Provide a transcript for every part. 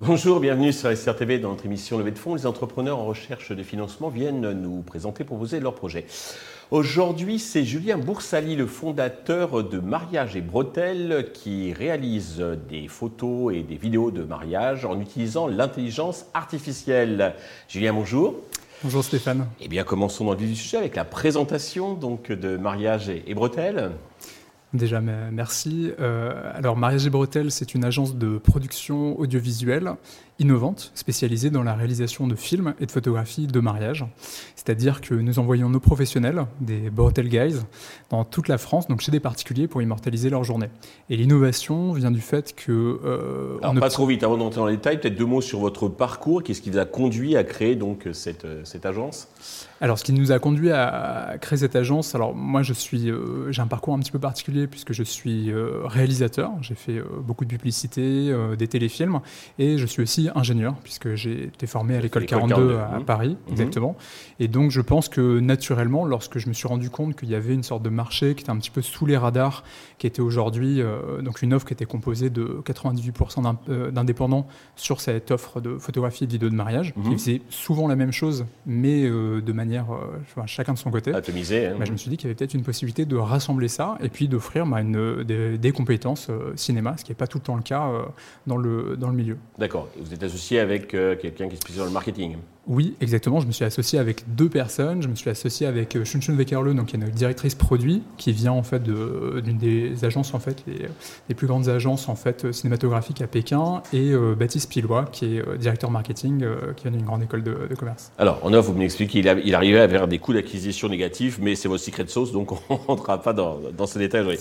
Bonjour, bienvenue sur SRTV dans notre émission Levée de fonds. Les entrepreneurs en recherche de financement viennent nous présenter, proposer leurs projets. Aujourd'hui, c'est Julien Boursali, le fondateur de Mariage et Bretelles, qui réalise des photos et des vidéos de mariage en utilisant l'intelligence artificielle. Julien, bonjour. Bonjour Stéphane. Eh bien, commençons dans le vif du sujet avec la présentation donc, de Mariage et Bretelles. Déjà, merci. Euh, alors, Mariage et Bretelles, c'est une agence de production audiovisuelle innovante, spécialisée dans la réalisation de films et de photographies de mariage. C'est-à-dire que nous envoyons nos professionnels, des Bretelles Guys, dans toute la France, donc chez des particuliers, pour immortaliser leur journée. Et l'innovation vient du fait que... Euh, alors, pas trop vite, avant d'entrer dans les détails, peut-être deux mots sur votre parcours. Qu'est-ce qui vous a conduit à créer donc cette, euh, cette agence? Alors, ce qui nous a conduit à créer cette agence, alors moi, je suis, euh, j'ai un parcours un petit peu particulier puisque je suis euh, réalisateur. J'ai fait euh, beaucoup de publicité, des téléfilms, et je suis aussi ingénieur puisque j'ai été formé à l'école 42, à, mmh. Paris, mmh. exactement. Et donc, je pense que naturellement, lorsque je me suis rendu compte qu'il y avait une sorte de marché qui était un petit peu sous les radars, qui était aujourd'hui donc une offre qui était composée de 98% d'indépendants sur cette offre de photographie et de vidéo de mariage, mmh. qui faisait souvent la même chose, mais de manière euh, chacun de son côté. Atomisé. Hein. Bah, je me suis dit qu'il y avait peut-être une possibilité de rassembler ça et puis d'offrir bah, des, compétences euh, cinéma, ce qui n'est pas tout le temps le cas euh, dans, le, dans le milieu. D'accord. Vous êtes associé avec quelqu'un qui est spécialisé dans le marketing oui, exactement. Je me suis associé avec deux personnes. Je me suis associé avec euh, Shunshun Wekerle, donc qui est une directrice produit, qui vient en fait d'une des agences en fait les, plus grandes agences en fait cinématographiques à Pékin, et euh, Baptiste Pilois, qui est euh, directeur marketing, qui vient d'une grande école de, commerce. Alors, en off, vous m'expliquez qu'il il arrivait à faire des coûts d'acquisition négatifs, mais c'est votre secret sauce, donc on ne rentrera pas dans, dans ces détails.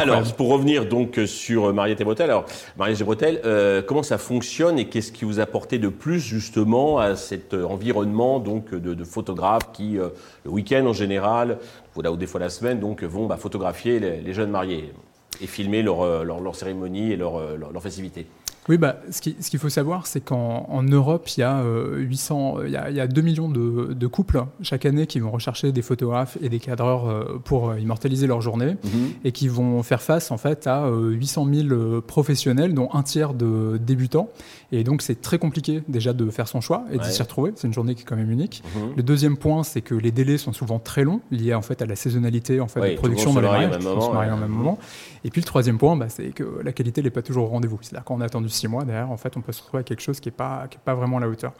alors, pour revenir donc sur Mariette et Bretel, alors Mariette et Bretel, comment ça fonctionne et qu'est-ce qui vous a apporté de plus justement à cette environnement donc de, photographes qui, euh, le week-end en général, ou des fois la semaine, donc vont bah, photographier les, jeunes mariés et filmer leur, euh, leur, cérémonie et leur, euh, leur, festivité. Oui, bah, ce qu'il faut savoir, c'est qu'en Europe, il y, a, 800, il, y a, il y a 2 millions de, de, couples chaque année qui vont rechercher des photographes et des cadreurs pour immortaliser leur journée mhm. et qui vont faire face en fait à 800 000 professionnels, dont un tiers de débutants. Et donc, c'est très compliqué déjà de faire son choix et de s'y retrouver. C'est une journée qui est quand même unique. Mhm. Le deuxième point, c'est que les délais sont souvent très longs, liés en fait à la saisonnalité en fait, de production de la mariage. Se même moment. Et puis, le troisième point, bah, c'est que la qualité n'est pas toujours au rendez-vous. C'est-à-dire qu'on a attendu six mois, derrière, en fait, on peut se retrouver avec quelque chose qui n'est pas, pas vraiment à la hauteur.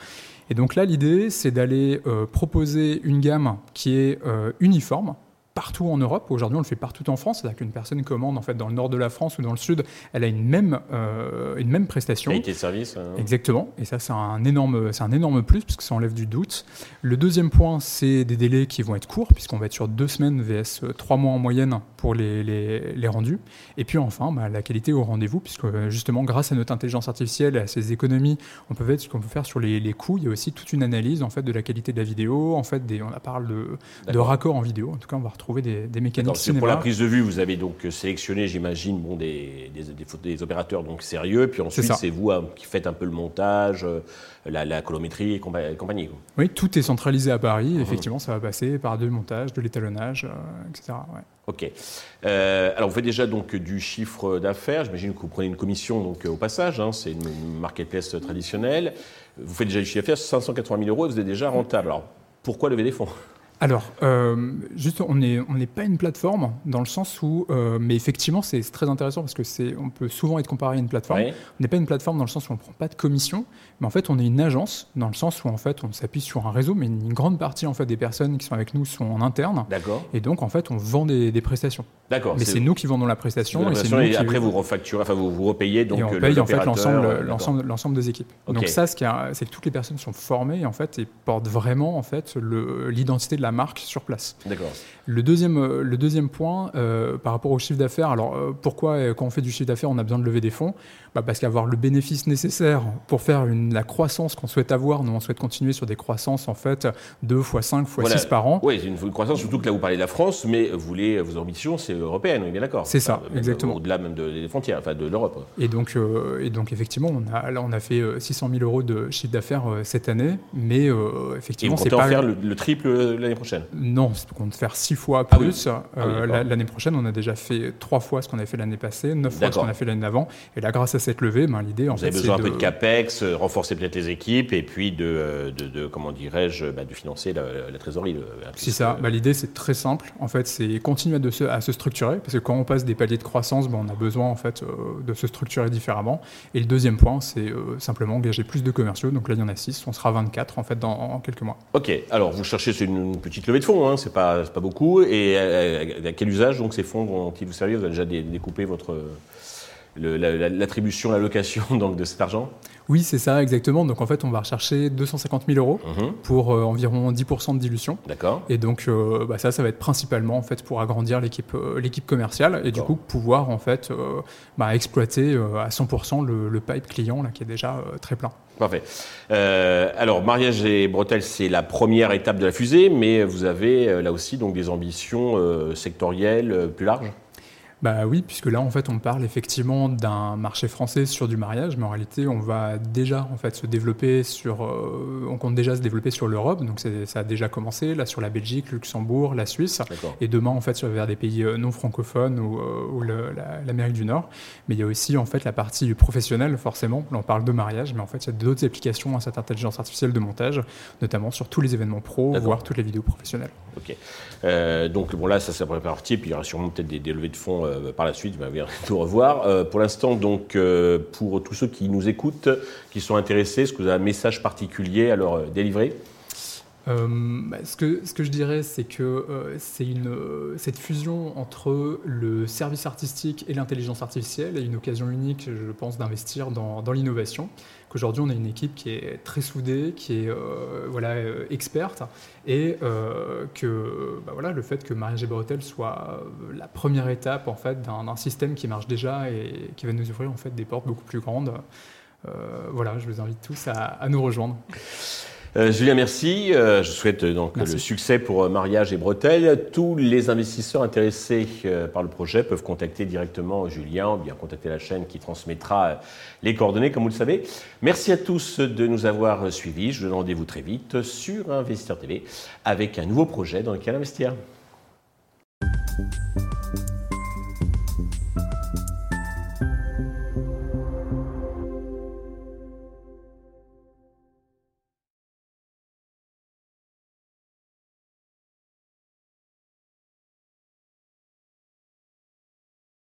Et donc là, l'idée, c'est d'aller euh, proposer une gamme qui est euh, uniforme, partout en Europe. Aujourd'hui, on le fait partout en France. C'est-à-dire qu'une personne commande en fait dans le nord de la France ou dans le sud, elle a une même, euh, une même prestation. Qualité de service. Hein. Exactement. Et ça, c'est un énorme, c'est un énorme plus puisque ça enlève du doute. Le deuxième point, c'est des délais qui vont être courts puisqu'on va être sur deux semaines vs euh, trois mois en moyenne pour les, les, rendus. Et puis enfin, bah, la qualité au rendez-vous puisque euh, justement, grâce à notre intelligence artificielle et à ces économies, on peut faire ce qu'on peut faire sur les, les, coûts. Il y a aussi toute une analyse en fait de la qualité de la vidéo. En fait, des, on parle de, de raccords en vidéo. En tout cas, on va retrouver des, des mécaniques cinéma. Pour la prise de vue, vous avez donc sélectionné, j'imagine, bon, des, des, des, opérateurs donc sérieux, puis ensuite c'est vous hein, qui faites un peu le montage, euh, la, la colométrie et compagnie. Oui, tout est centralisé à Paris. Mmh. Effectivement, ça va passer par du montage, de l'étalonnage, euh, etc. Ok. Euh, alors, vous faites déjà donc du chiffre d'affaires. J'imagine que vous prenez une commission donc au passage. Hein, c'est une marketplace traditionnelle. Vous faites déjà du chiffre d'affaires, 580 000 euros, et vous êtes déjà rentable. Alors, pourquoi lever des fonds? Alors, euh, juste, on n'est on pas une plateforme dans le sens où, euh, mais effectivement, c'est très intéressant parce que c'est, on peut souvent être comparé à une plateforme. On n'est pas une plateforme dans le sens où on ne prend pas de commission, mais en fait, on est une agence dans le sens où en fait, on s'appuie sur un réseau, mais une grande partie en fait des personnes qui sont avec nous sont en interne. D'accord. Et donc, en fait, on vend des, prestations. D'accord. Mais c'est nous qui vendons la prestation. Et, nous et après, vous refacturez, enfin, vous, vous repayez donc. Et on paye en fait l'ensemble, l'ensemble, l'ensemble des équipes. Donc ça, ce qui c'est que toutes les personnes sont formées en fait et portent vraiment en fait l'identité de la marque sur place. D'accord. Le deuxième, euh, le deuxième point, euh, par rapport au chiffre d'affaires, alors euh, pourquoi quand on fait du chiffre d'affaires, on a besoin de lever des fonds? Bah, Parce qu'avoir le bénéfice nécessaire pour faire une, la croissance qu'on souhaite avoir, nous on souhaite continuer sur des croissances en fait 2 fois 5 fois 6 par an. Oui, une, une croissance, surtout que là vous parlez de la France, mais vous voulez, vos ambitions c'est européenne, on est bien d'accord C'est ça, exactement. Au-delà même des frontières, enfin de l'Europe. Et donc, et donc effectivement, on a, là on a fait 600 000 euros de chiffre d'affaires cette année, mais effectivement c'est pas... en faire le, triple l'année l'année prochaine Non, on compte faire six fois ah plus. Ah l'année prochaine, on a déjà fait trois fois ce qu'on avait fait l'année passée, neuf fois ce qu'on a fait l'année d'avant. Et là, grâce à cette levée, ben, l'idée, en Vous avez besoin un peu de capex, renforcer peut-être les équipes et puis de, de, comment dirais-je, bah, de financer la, trésorerie. C'est ça. Bah, l'idée, c'est très simple. En fait, c'est continuer de se, à se structurer parce que quand on passe des paliers de croissance, ben, on a besoin en fait de se structurer différemment. Et le deuxième point, c'est simplement engager plus de commerciaux. Donc là, il y en a 6. On sera 24 en fait dans quelques mois. Ok. Alors, vous cherchez une, petite levée de fonds, hein, c'est pas, pas beaucoup. Et à, quel usage donc ces fonds vont-ils vous servir? Vous avez déjà découpé votre l'attribution, l'allocation donc de cet argent oui, c'est ça, exactement. Donc en fait, on va rechercher 250 000 euros mhm. pour euh, environ 10% de dilution. D'accord. Et donc euh, bah, ça, ça va être principalement en fait pour agrandir l'équipe euh, l'équipe commerciale et du coup pouvoir en fait bah, exploiter à 100% le, le, pipe client là qui est déjà très plein. Parfait. alors mariage et bretelles, c'est la première étape de la fusée, mais vous avez là aussi donc des ambitions sectorielles plus larges? Bah oui, puisque là en fait on parle effectivement d'un marché français sur du mariage, mais en réalité on va déjà en fait se développer sur, euh, on compte déjà se développer sur l'Europe, donc ça a déjà commencé là sur la Belgique, le Luxembourg, la Suisse, et demain en fait vers des pays euh, non francophones ou, euh, l'Amérique du Nord. Mais il y a aussi en fait la partie professionnelle forcément. Là on parle de mariage, mais en fait il y a d'autres applications à cette intelligence artificielle de montage, notamment sur tous les événements pro, voire toutes les vidéos professionnelles. Ok. donc bon là ça c'est la première partie, puis il y aura sûrement peut-être des, levées de fonds euh, par la suite, va tout revoir. Euh, pour l'instant, donc, euh, pour tous ceux qui nous écoutent, qui sont intéressés, est-ce que vous avez un message particulier à leur délivrer? Bah, ce, que, je dirais, c'est que c'est une, cette fusion entre le service artistique et l'intelligence artificielle est une occasion unique, je pense, d'investir dans, l'innovation. Aujourd'hui, on a une équipe qui est très soudée, qui est euh, voilà, euh, experte, et euh, que bah, voilà, le fait que Bretel soit la première étape en fait, d'un système qui marche déjà et qui va nous ouvrir en fait, des portes beaucoup plus grandes. voilà, je vous invite tous à nous rejoindre. Euh, Julien, merci. Euh, je souhaite euh, donc le succès pour Mariage et Bretelles. Tous les investisseurs intéressés par le projet peuvent contacter directement Julien ou bien contacter la chaîne qui transmettra les coordonnées, comme vous le savez. Merci à tous de nous avoir suivis. Je vous donne rendez-vous très vite sur Investisseur TV avec un nouveau projet dans lequel investir.